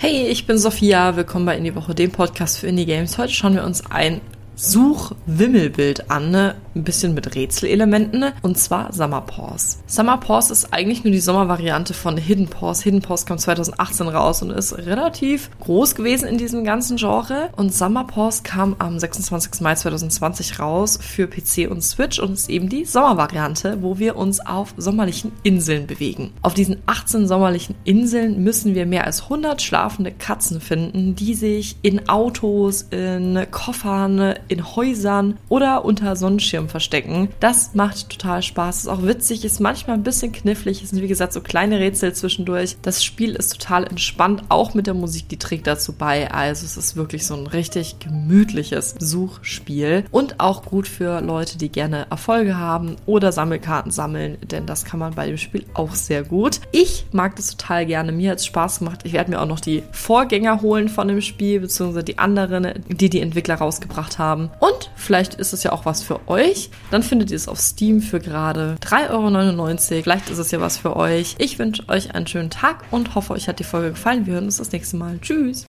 Hey, ich bin Sophia. Willkommen bei Indie Woche, dem Podcast für Indie Games. Heute schauen wir uns ein Suchwimmelbild an, ne? Ein bisschen mit Rätselelementen, und zwar Summer Pause. Summer Pause ist eigentlich nur die Sommervariante von Hidden Pause. Hidden Pause kam 2018 raus und ist relativ groß gewesen in diesem ganzen Genre. Und Summer Pause kam am 26. Mai 2020 raus für PC und Switch und ist eben die Sommervariante, wo wir uns auf sommerlichen Inseln bewegen. Auf diesen 18 sommerlichen Inseln müssen wir mehr als 100 schlafende Katzen finden, die sich in Autos, in Koffern, in Häusern oder unter Verstecken. Das macht total Spaß. Ist auch witzig, ist manchmal ein bisschen knifflig. Es sind wie gesagt so kleine Rätsel zwischendurch. Das Spiel ist total entspannt, auch mit der Musik, die trägt dazu bei. Also es ist wirklich so ein richtig gemütliches Suchspiel und auch gut für Leute, die gerne Erfolge haben oder Sammelkarten sammeln, denn das kann man bei dem Spiel auch sehr gut. Ich mag das total gerne. Mir hat es Spaß gemacht. Ich werde mir auch noch die Vorgänger holen von dem Spiel, beziehungsweise die anderen, die die Entwickler rausgebracht haben. Und vielleicht ist es ja auch was für euch. Dann findet ihr es auf Steam für gerade 3,99 Euro. Vielleicht ist es ja was für euch. Ich wünsche euch einen schönen Tag und hoffe, euch hat die Folge gefallen. Wir hören uns das nächste Mal. Tschüss.